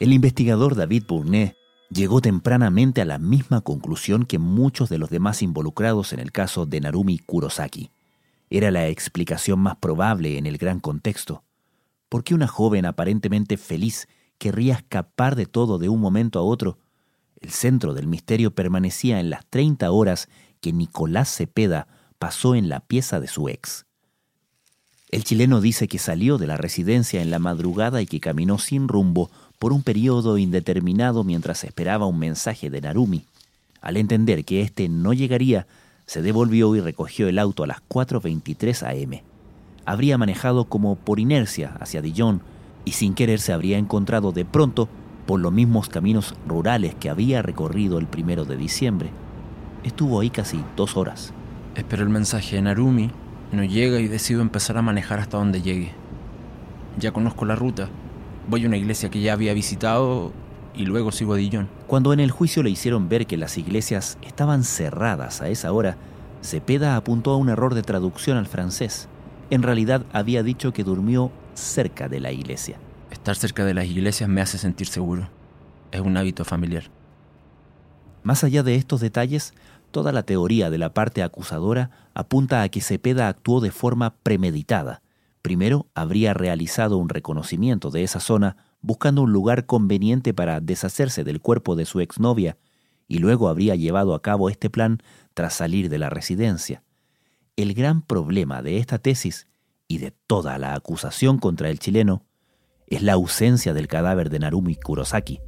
El investigador David Bournet llegó tempranamente a la misma conclusión que muchos de los demás involucrados en el caso de Narumi Kurosaki. Era la explicación más probable en el gran contexto. ¿Por qué una joven aparentemente feliz querría escapar de todo de un momento a otro? El centro del misterio permanecía en las 30 horas que Nicolás Cepeda pasó en la pieza de su ex. El chileno dice que salió de la residencia en la madrugada y que caminó sin rumbo por un periodo indeterminado mientras esperaba un mensaje de Narumi. Al entender que éste no llegaría, se devolvió y recogió el auto a las 4.23 am. Habría manejado como por inercia hacia Dijon y sin querer se habría encontrado de pronto por los mismos caminos rurales que había recorrido el primero de diciembre. Estuvo ahí casi dos horas. Espero el mensaje de Narumi, no llega y decido empezar a manejar hasta donde llegue. Ya conozco la ruta, Voy a una iglesia que ya había visitado y luego sigo a Dijon. Cuando en el juicio le hicieron ver que las iglesias estaban cerradas a esa hora, Cepeda apuntó a un error de traducción al francés. En realidad había dicho que durmió cerca de la iglesia. Estar cerca de las iglesias me hace sentir seguro. Es un hábito familiar. Más allá de estos detalles, toda la teoría de la parte acusadora apunta a que Cepeda actuó de forma premeditada Primero habría realizado un reconocimiento de esa zona buscando un lugar conveniente para deshacerse del cuerpo de su exnovia y luego habría llevado a cabo este plan tras salir de la residencia. El gran problema de esta tesis y de toda la acusación contra el chileno es la ausencia del cadáver de Narumi Kurosaki.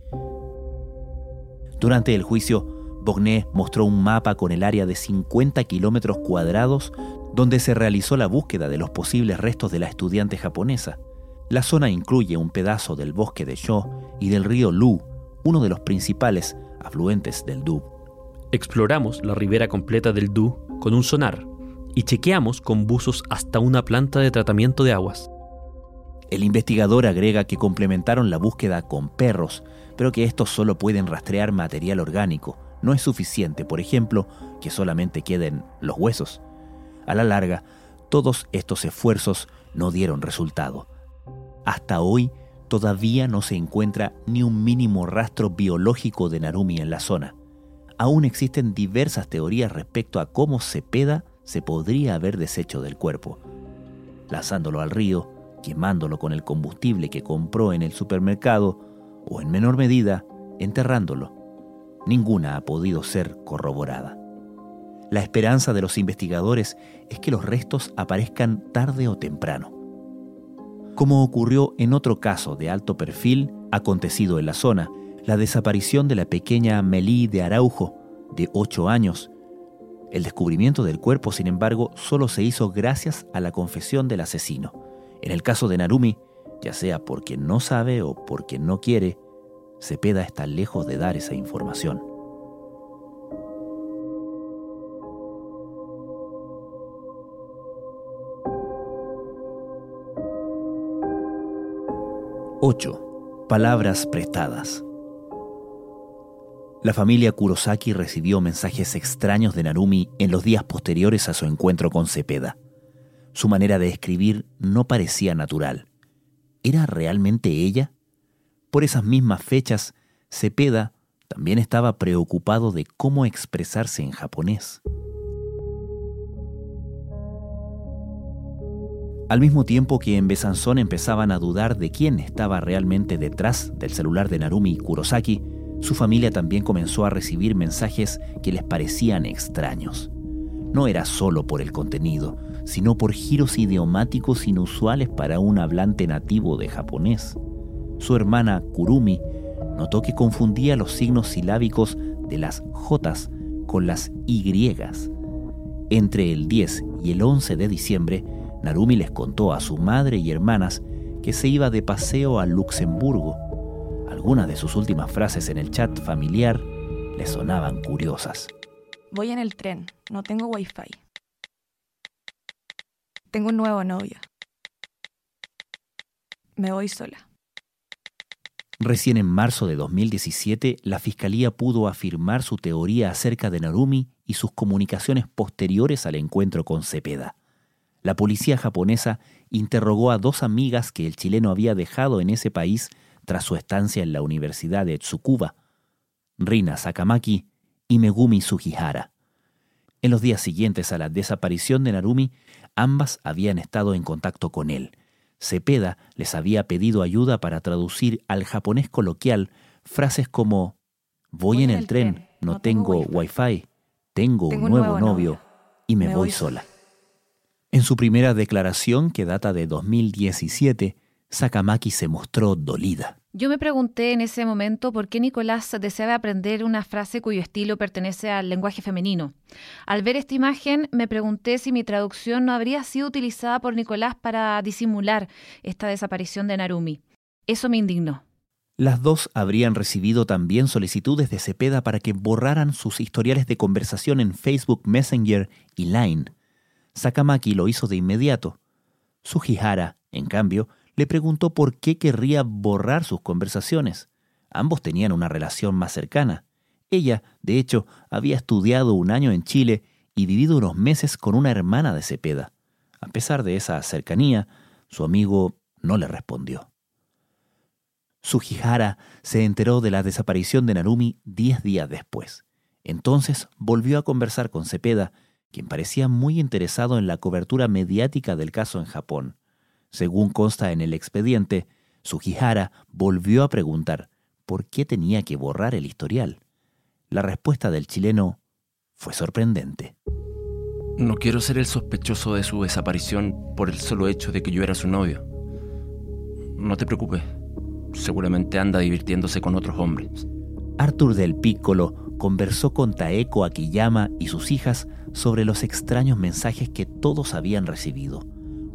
Durante el juicio, Bogné mostró un mapa con el área de 50 kilómetros cuadrados donde se realizó la búsqueda de los posibles restos de la estudiante japonesa. La zona incluye un pedazo del bosque de Sho y del río Lu, uno de los principales afluentes del Du. Exploramos la ribera completa del Du con un sonar y chequeamos con buzos hasta una planta de tratamiento de aguas. El investigador agrega que complementaron la búsqueda con perros, pero que estos solo pueden rastrear material orgánico. No es suficiente, por ejemplo, que solamente queden los huesos. A la larga, todos estos esfuerzos no dieron resultado. Hasta hoy todavía no se encuentra ni un mínimo rastro biológico de Narumi en la zona. Aún existen diversas teorías respecto a cómo Cepeda se podría haber deshecho del cuerpo. Lanzándolo al río, quemándolo con el combustible que compró en el supermercado o en menor medida enterrándolo. Ninguna ha podido ser corroborada. La esperanza de los investigadores es que los restos aparezcan tarde o temprano. Como ocurrió en otro caso de alto perfil acontecido en la zona, la desaparición de la pequeña Melí de Araujo, de 8 años. El descubrimiento del cuerpo, sin embargo, solo se hizo gracias a la confesión del asesino. En el caso de Narumi, ya sea porque no sabe o porque no quiere, Cepeda está lejos de dar esa información. ...8. Palabras prestadas. La familia Kurosaki recibió mensajes extraños de Narumi en los días posteriores a su encuentro con Cepeda. Su manera de escribir no parecía natural. ¿Era realmente ella? Por esas mismas fechas, Cepeda también estaba preocupado de cómo expresarse en japonés. Al mismo tiempo que en Besanzón empezaban a dudar de quién estaba realmente detrás del celular de Narumi Kurosaki, su familia también comenzó a recibir mensajes que les parecían extraños. No era solo por el contenido, sino por giros idiomáticos inusuales para un hablante nativo de japonés. Su hermana Kurumi notó que confundía los signos silábicos de las J con las Y. Entre el 10 y el 11 de diciembre, Narumi les contó a su madre y hermanas que se iba de paseo a Luxemburgo. Algunas de sus últimas frases en el chat familiar le sonaban curiosas. Voy en el tren, no tengo wifi. Tengo un nuevo novio. Me voy sola. Recién en marzo de 2017, la Fiscalía pudo afirmar su teoría acerca de Narumi y sus comunicaciones posteriores al encuentro con Cepeda. La policía japonesa interrogó a dos amigas que el chileno había dejado en ese país tras su estancia en la Universidad de Tsukuba, Rina Sakamaki y Megumi Sugihara. En los días siguientes a la desaparición de Narumi, Ambas habían estado en contacto con él. Cepeda les había pedido ayuda para traducir al japonés coloquial frases como Voy, en el tren, no, tengo, wifi, tengo, un nuevo, novio, y me, voy, sola. En su primera declaración, que data de 2017, Sakamaki se mostró dolida. Yo me pregunté en ese momento por qué Nicolás deseaba aprender una frase cuyo estilo pertenece al lenguaje femenino. Al ver esta imagen me pregunté si mi traducción no habría sido utilizada por Nicolás para disimular esta desaparición de Narumi. Eso me indignó. Las dos habrían recibido también solicitudes de Cepeda para que borraran sus historiales de conversación en Facebook Messenger y Line. Sakamaki lo hizo de inmediato. Sugihara, en cambio, le preguntó por qué querría borrar sus conversaciones. Ambos tenían una relación más cercana. Ella, de hecho, había estudiado un año en Chile y vivido unos meses con una hermana de Cepeda. A pesar de esa cercanía, su amigo no le respondió. Sugihara se enteró de la desaparición de Narumi diez días después. Entonces volvió a conversar con Cepeda, quien parecía muy interesado en la cobertura mediática del caso en Japón. Según consta en el expediente, Sugihara volvió a preguntar por qué tenía que borrar el historial. La respuesta del chileno fue sorprendente. No quiero ser el sospechoso de su desaparición por el solo hecho de que yo era su novio. No te preocupes, seguramente anda divirtiéndose con otros hombres. Arthur del Piccolo conversó con Taeko Akiyama y sus hijas sobre los extraños mensajes que todos habían recibido.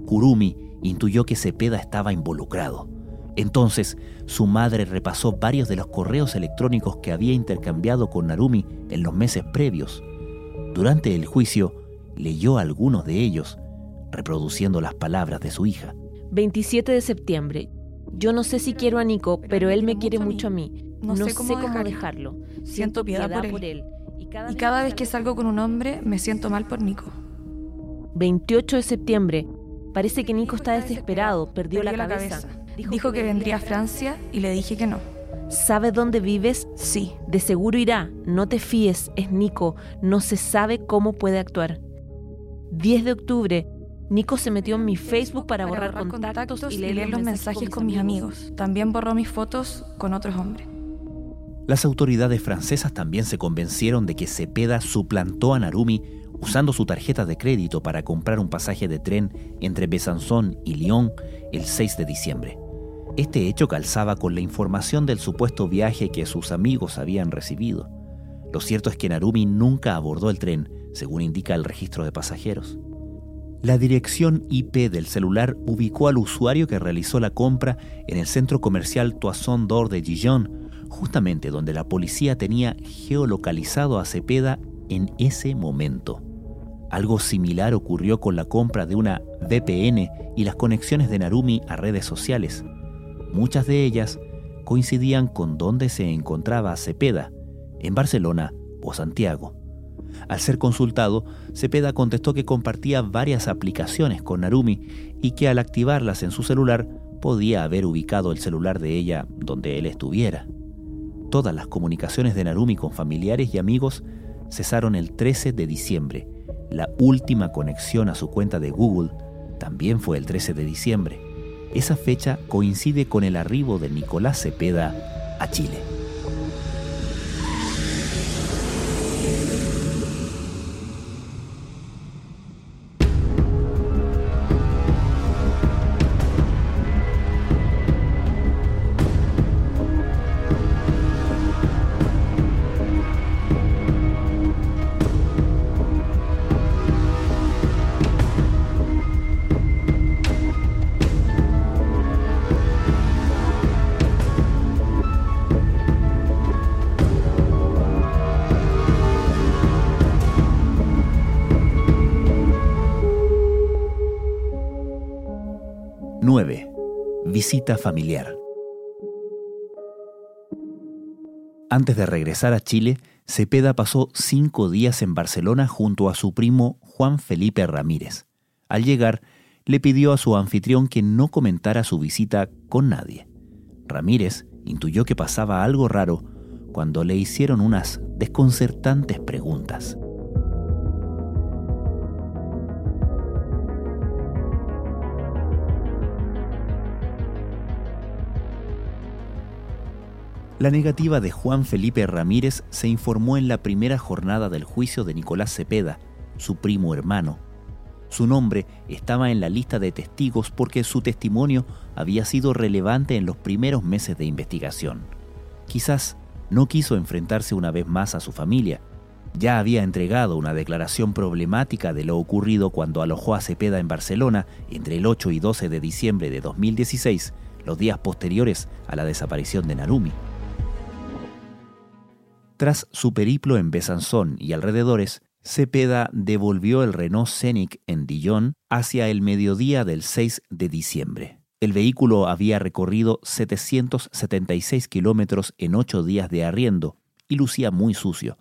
Kurumi intuyó que Cepeda estaba involucrado. Entonces, su madre repasó varios de los correos electrónicos que había intercambiado con Narumi en los meses previos. Durante el juicio, leyó algunos de ellos, reproduciendo las palabras de su hija. 27 de septiembre. Yo no sé si quiero a Nico, pero él me quiere mucho a mí. No, sé cómo, dejarlo. Siento piedad, por, él. Y cada, vez que salgo con un hombre, me siento mal por Nico. 28 de septiembre. Parece que Nico está desesperado, perdió, la, cabeza. Dijo, que vendría a Francia y le dije que no. ¿Sabe dónde vives? Sí. De seguro irá. No te fíes, es Nico. No se sabe cómo puede actuar. 10 de octubre. Nico se metió en mi Facebook para, borrar, contactos, y leer, los mensajes con mis amigos. También borró mis fotos con otros hombres. Las autoridades francesas también se convencieron de que Cepeda suplantó a Narumi usando su tarjeta de crédito para comprar un pasaje de tren entre Besançon y Lyon el 6 de diciembre. Este hecho calzaba con la información del supuesto viaje que sus amigos habían recibido. Lo cierto es que Narumi nunca abordó el tren, según indica el registro de pasajeros. La dirección IP del celular ubicó al usuario que realizó la compra en el centro comercial Toisson d'Or de Dijon, justamente donde la policía tenía geolocalizado a Cepeda en ese momento. Algo similar ocurrió con la compra de una VPN y las conexiones de Narumi a redes sociales. Muchas de ellas coincidían con dónde se encontraba Cepeda, en Barcelona o Santiago. Al ser consultado, Cepeda contestó que compartía varias aplicaciones con Narumi y que al activarlas en su celular podía haber ubicado el celular de ella donde él estuviera. Todas las comunicaciones de Narumi con familiares y amigos cesaron el 13 de diciembre. La última conexión a su cuenta de Google también fue el 13 de diciembre. Esa fecha coincide con el arribo de Nicolás Cepeda a Chile. Visita familiar. Antes de regresar a Chile, Cepeda pasó cinco días en Barcelona junto a su primo Juan Felipe Ramírez. Al llegar, le pidió a su anfitrión que no comentara su visita con nadie. Ramírez intuyó que pasaba algo raro cuando le hicieron unas desconcertantes preguntas. La negativa de Juan Felipe Ramírez se informó en la primera jornada del juicio de Nicolás Cepeda, su primo hermano. Su nombre estaba en la lista de testigos porque su testimonio había sido relevante en los primeros meses de investigación. Quizás no quiso enfrentarse una vez más a su familia. Ya había entregado una declaración problemática de lo ocurrido cuando alojó a Cepeda en Barcelona entre el 8 y 12 de diciembre de 2016, los días posteriores a la desaparición de Narumi. Tras su periplo en Besançon y alrededores, Cepeda devolvió el Renault Scenic en Dijon hacia el mediodía del 6 de diciembre. El vehículo había recorrido 776 kilómetros en ocho días de arriendo y lucía muy sucio,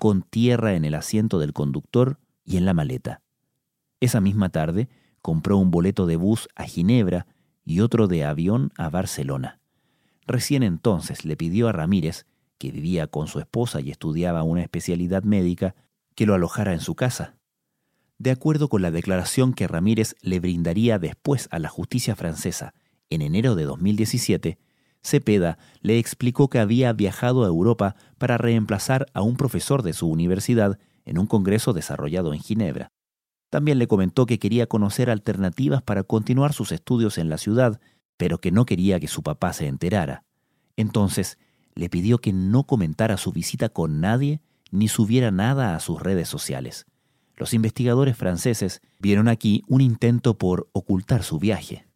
con tierra en el asiento del conductor y en la maleta. Esa misma tarde compró un boleto de bus a Ginebra y otro de avión a Barcelona. Recién entonces le pidió a Ramírez que vivía con su esposa y estudiaba una especialidad médica, que lo alojara en su casa. De acuerdo con la declaración que Ramírez le brindaría después a la justicia francesa en enero de 2017, Cepeda le explicó que había viajado a Europa para reemplazar a un profesor de su universidad en un congreso desarrollado en Ginebra. También le comentó que quería conocer alternativas para continuar sus estudios en la ciudad, pero que no quería que su papá se enterara. Entonces le pidió que no comentara su visita con nadie ni subiera nada a sus redes sociales. Los investigadores franceses vieron aquí un intento por ocultar su viaje.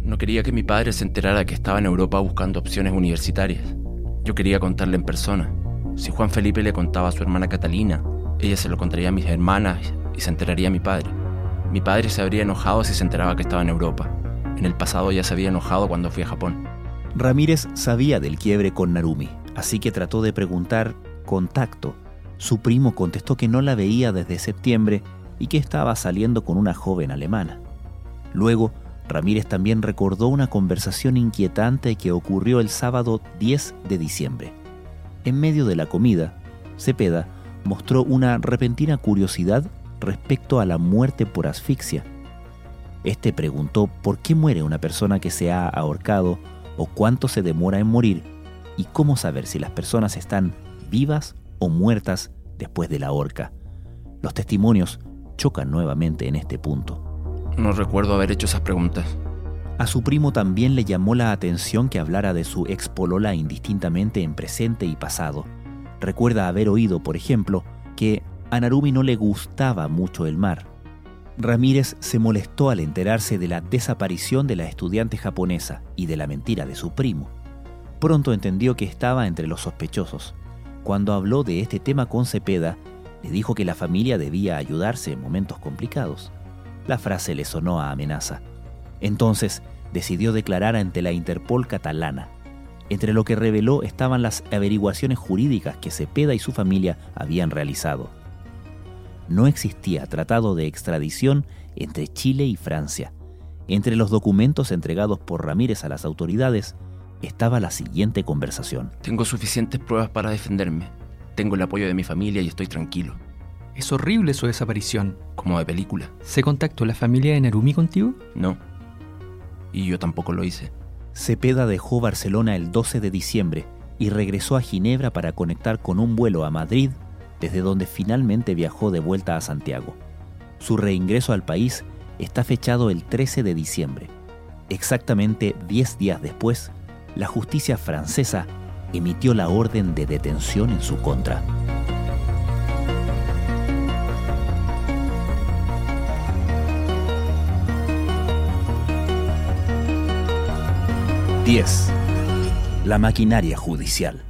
No quería que mi padre se enterara que estaba en Europa buscando opciones universitarias. Yo quería contarle en persona. Si Juan Felipe le contaba a su hermana Catalina, ella se lo contaría a mis hermanas y se enteraría a mi padre. Mi padre se habría enojado si se enteraba que estaba en Europa. En el pasado ya se había enojado cuando fui a Japón. Ramírez sabía del quiebre con Narumi, así que trató de preguntar contacto. Su primo contestó que no la veía desde septiembre y que estaba saliendo con una joven alemana. Luego, Ramírez también recordó una conversación inquietante que ocurrió el sábado 10 de diciembre. En medio de la comida, Cepeda mostró una repentina curiosidad respecto a la muerte por asfixia. Este preguntó por qué muere una persona que se ha ahorcado o cuánto se demora en morir y cómo saber si las personas están vivas o muertas después de la horca. Los testimonios chocan nuevamente en este punto. No recuerdo haber hecho esas preguntas. A su primo también le llamó la atención que hablara de su expolola indistintamente en presente y pasado. Recuerda haber oído, por ejemplo, que a Narumi no le gustaba mucho el mar. Ramírez se molestó al enterarse de la desaparición de la estudiante japonesa y de la mentira de su primo. Pronto entendió que estaba entre los sospechosos. Cuando habló de este tema con Cepeda, le dijo que la familia debía ayudarse en momentos complicados. La frase le sonó a amenaza. Entonces decidió declarar ante la Interpol catalana. Entre lo que reveló estaban las averiguaciones jurídicas que Cepeda y su familia habían realizado. No existía tratado de extradición entre Chile y Francia. Entre los documentos entregados por Ramírez a las autoridades estaba la siguiente conversación. Tengo suficientes pruebas para defenderme. Tengo el apoyo de mi familia y estoy tranquilo. Es horrible su desaparición. Como de película. ¿Se contactó la familia de Narumi contigo? No. Y yo tampoco lo hice. Cepeda dejó Barcelona el 12 de diciembre y regresó a Ginebra para conectar con un vuelo a Madrid, desde donde finalmente viajó de vuelta a Santiago. Su reingreso al país está fechado el 13 de diciembre. Exactamente 10 días después, la justicia francesa emitió la orden de detención en su contra. ...10... La maquinaria judicial.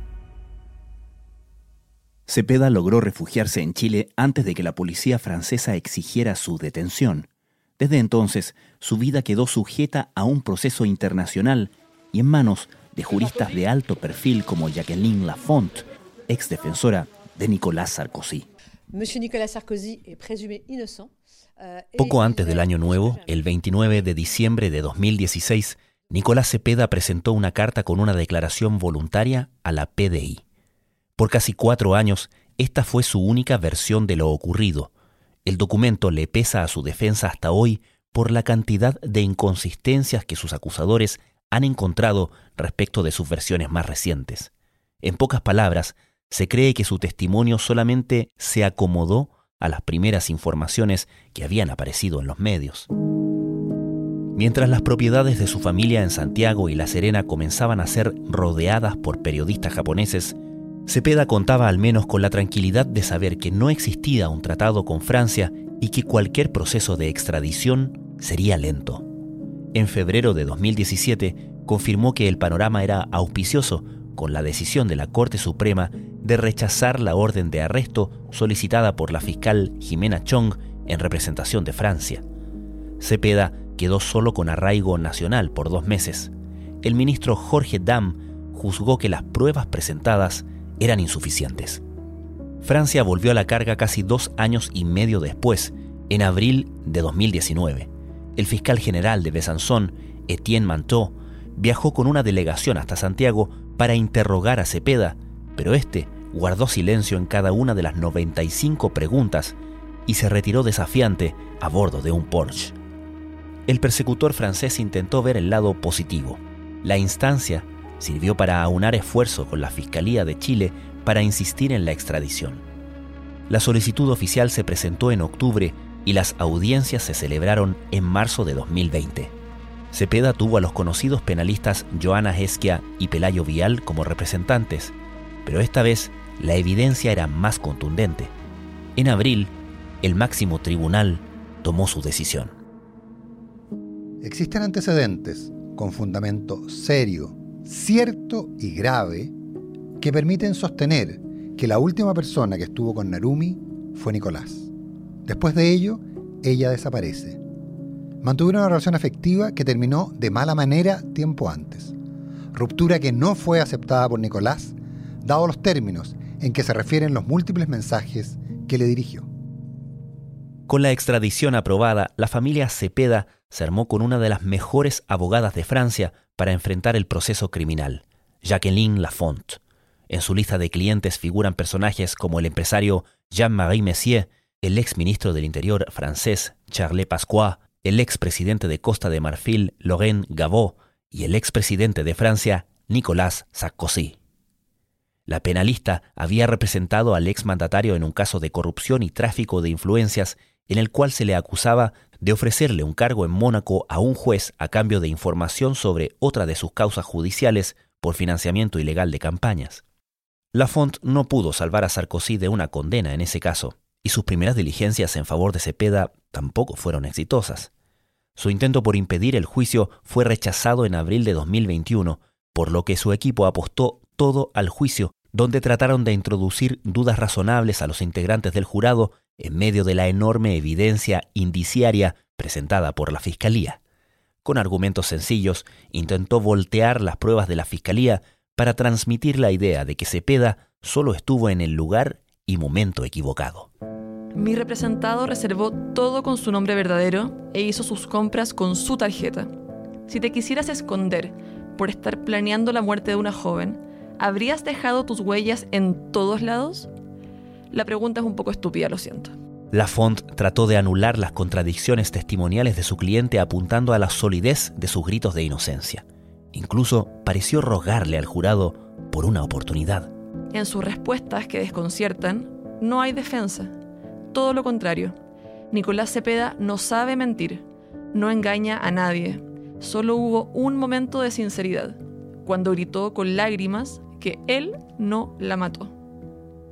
Cepeda logró refugiarse en Chile antes de que la policía francesa exigiera su detención. Desde entonces, su vida quedó sujeta a un proceso internacional y en manos de juristas de alto perfil como Jacqueline Lafont, ex defensora de Nicolas Sarkozy. Euh, Poco antes del año nuevo, el 29 de diciembre de 2016, Nicolás Cepeda presentó una carta con una declaración voluntaria a la PDI. Por casi cuatro años, esta fue su única versión de lo ocurrido. El documento le pesa a su defensa hasta hoy por la cantidad de inconsistencias que sus acusadores han encontrado respecto de sus versiones más recientes. En pocas palabras, se cree que su testimonio solamente se acomodó a las primeras informaciones que habían aparecido en los medios. Mientras las propiedades de su familia en Santiago y La Serena comenzaban a ser rodeadas por periodistas japoneses, Cepeda contaba al menos con la tranquilidad de saber que no existía un tratado con Francia y que cualquier proceso de extradición sería lento en febrero de 2017 confirmó que el panorama era auspicioso con la decisión de la Corte Suprema de rechazar la orden de arresto solicitada por la fiscal Jimena Chong en representación de Francia. Cepeda quedó solo con arraigo nacional por dos meses. El ministro Jorge Dam juzgó que las pruebas presentadas eran insuficientes. Francia volvió a la carga casi dos años y medio después, en abril de 2019 el fiscal general de Besançon, Etienne Manteau, viajó con una delegación hasta Santiago para interrogar a Cepeda, pero este guardó silencio en cada una de las 95 preguntas y se retiró desafiante a bordo de un Porsche. El persecutor francés intentó ver el lado positivo. La instancia sirvió para aunar esfuerzo con la Fiscalía de Chile para insistir en la extradición. La solicitud oficial se presentó en octubre y las audiencias se celebraron en marzo de 2020. Cepeda tuvo a los conocidos penalistas Joana Esquia y Pelayo Vial como representantes, pero esta vez la evidencia era más contundente. En abril, el máximo tribunal tomó su decisión. Existen antecedentes con fundamento serio, cierto y grave que permiten sostener que la última persona que estuvo con Narumi fue Nicolás. Después de ello, ella desaparece. mantuvieron una relación afectiva que terminó de mala manera tiempo antes. Ruptura que no fue aceptada por Nicolás, dado los términos en que se refieren los múltiples mensajes que le dirigió. Con la extradición aprobada, la familia Cepeda se armó con una de las mejores abogadas de Francia para enfrentar el proceso criminal, Jacqueline Lafont. En su lista de clientes figuran personajes como el empresario Jean-Marie Messier, el ex ministro del Interior francés Charles Pasqua, el ex presidente de Costa de Marfil Laurent Gavot y el ex presidente de Francia Nicolas Sarkozy. La penalista había representado al ex mandatario en un caso de corrupción y tráfico de influencias en el cual se le acusaba de ofrecerle un cargo en Mónaco a un juez a cambio de información sobre otra de sus causas judiciales por financiamiento ilegal de campañas. Lafont no pudo salvar a Sarkozy de una condena en ese caso, y sus primeras diligencias en favor de Cepeda tampoco fueron exitosas. Su intento por impedir el juicio fue rechazado en abril de 2021, por lo que su equipo apostó todo al juicio, donde trataron de introducir dudas razonables a los integrantes del jurado en medio de la enorme evidencia indiciaria presentada por la Fiscalía. Con argumentos sencillos, intentó voltear las pruebas de la Fiscalía para transmitir la idea de que Cepeda solo estuvo en el lugar y momento equivocado. Mi representado reservó todo con su nombre verdadero e hizo sus compras con su tarjeta. Si te quisieras esconder por estar planeando la muerte de una joven, ¿habrías dejado tus huellas en todos lados? La pregunta es un poco estúpida, lo siento. Lafont trató de anular las contradicciones testimoniales de su cliente apuntando a la solidez de sus gritos de inocencia. Incluso pareció rogarle al jurado por una oportunidad. En sus respuestas que desconciertan, no hay defensa. Todo lo contrario. Nicolás Cepeda no sabe mentir, no engaña a nadie. Solo hubo un momento de sinceridad, cuando gritó con lágrimas que él no la mató.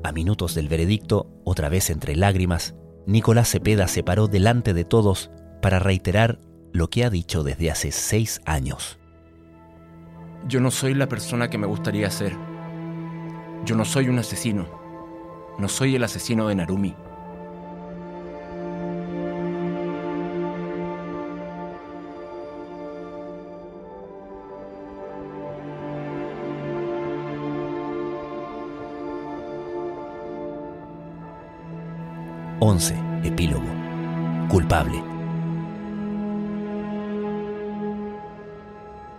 A minutos del veredicto, otra vez entre lágrimas, Nicolás Cepeda se paró delante de todos para reiterar lo que ha dicho desde hace seis años. Yo no soy la persona que me gustaría ser. Yo no soy un asesino. No soy el asesino de Narumi. 11. Epílogo. Culpable.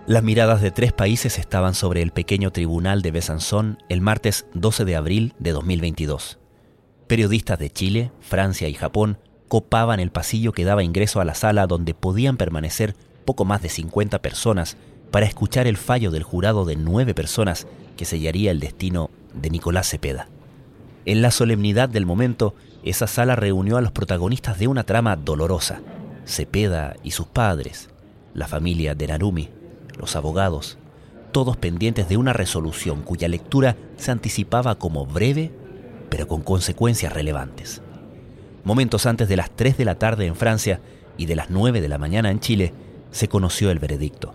Las miradas de tres países estaban sobre el pequeño tribunal de Besançon el martes 12 de abril de 2022. Periodistas de Chile, Francia y Japón copaban el pasillo que daba ingreso a la sala donde podían permanecer poco más de 50 personas para escuchar el fallo del jurado de nueve personas que sellaría el destino de Nicolás Cepeda. En la solemnidad del momento, esa sala reunió a los protagonistas de una trama dolorosa, Cepeda y sus padres, la familia de Narumi, los abogados, todos pendientes de una resolución cuya lectura se anticipaba como breve, pero con consecuencias relevantes. Momentos antes de las 3 de la tarde en Francia y de las 9 de la mañana en Chile, se conoció el veredicto.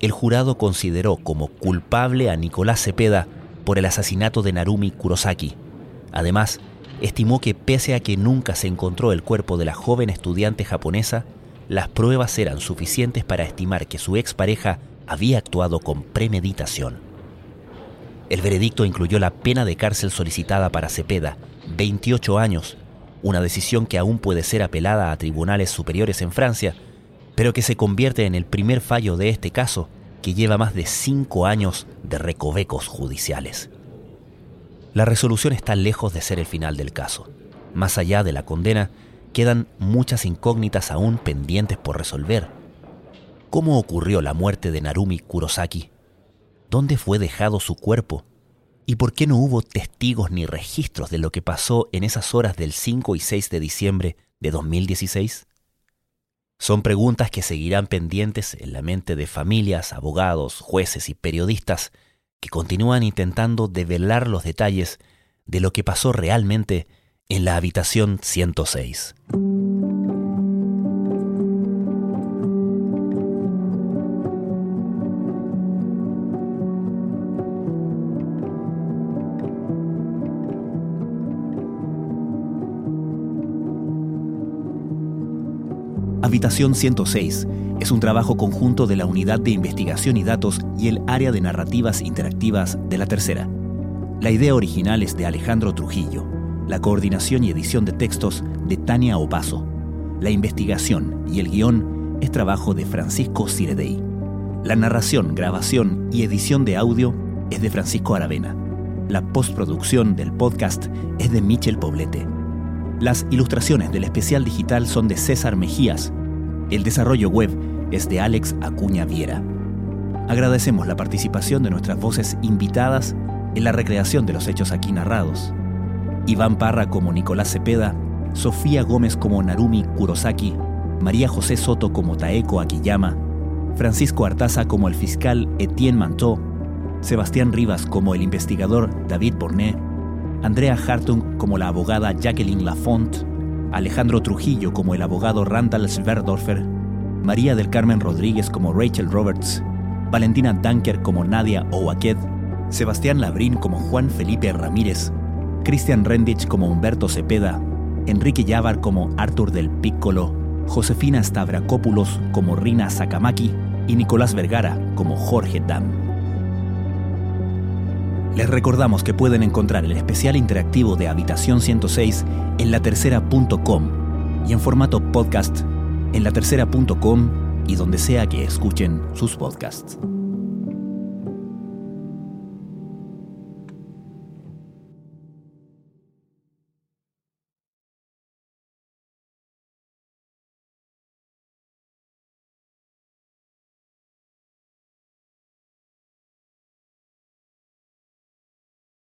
El jurado consideró como culpable a Nicolás Cepeda por el asesinato de Narumi Kurosaki. Además, estimó que pese a que nunca se encontró el cuerpo de la joven estudiante japonesa, las pruebas eran suficientes para estimar que su expareja había actuado con premeditación. El veredicto incluyó la pena de cárcel solicitada para Cepeda, 28 años, una decisión que aún puede ser apelada a tribunales superiores en Francia, pero que se convierte en el primer fallo de este caso que lleva más de cinco años de recovecos judiciales. La resolución está lejos de ser el final del caso. Más allá de la condena, quedan muchas incógnitas aún pendientes por resolver. ¿Cómo ocurrió la muerte de Narumi Kurosaki? ¿Dónde fue dejado su cuerpo? ¿Y por qué no hubo testigos ni registros de lo que pasó en esas horas del 5 y 6 de diciembre de 2016? Son preguntas que seguirán pendientes en la mente de familias, abogados, jueces y periodistas que continúan intentando develar los detalles de lo que pasó realmente en la habitación 106. Habitación 106 es un trabajo conjunto de la Unidad de Investigación y Datos y el Área de Narrativas Interactivas de la Tercera. La idea original es de Alejandro Trujillo, la coordinación y edición de textos de Tania Opaso. La investigación y el guion es trabajo de Francisco Ciredey. La narración, grabación y edición de audio es de Francisco Aravena. La postproducción del podcast es de Michel Poblete. Las ilustraciones del especial digital son de César Mejías. El desarrollo web es de Alex Acuña Viera. Agradecemos la participación de nuestras voces invitadas en la recreación de los hechos aquí narrados. Iván Parra como Nicolás Cepeda, Sofía Gómez como Narumi Kurosaki, María José Soto como Taeko Akiyama, Francisco Artaza como el fiscal Etienne Mantó, Sebastián Rivas como el investigador David Borné, Andrea Hartung como la abogada Jacqueline Lafont, Alejandro Trujillo como el abogado Randall Sverdorfer, María del Carmen Rodríguez como Rachel Roberts, Valentina Dunker como Nadia Owaked, Sebastián Labrín como Juan Felipe Ramírez, Christian Rendich como Humberto Cepeda, Enrique Yavar como Arthur del Piccolo, Josefina Stavrakopoulos como Rina Sakamaki y Nicolás Vergara como Jorge Dam. Les recordamos que pueden encontrar el especial interactivo de Habitación 106 en latercera.com y en formato podcast en latercera.com y donde sea que escuchen sus podcasts.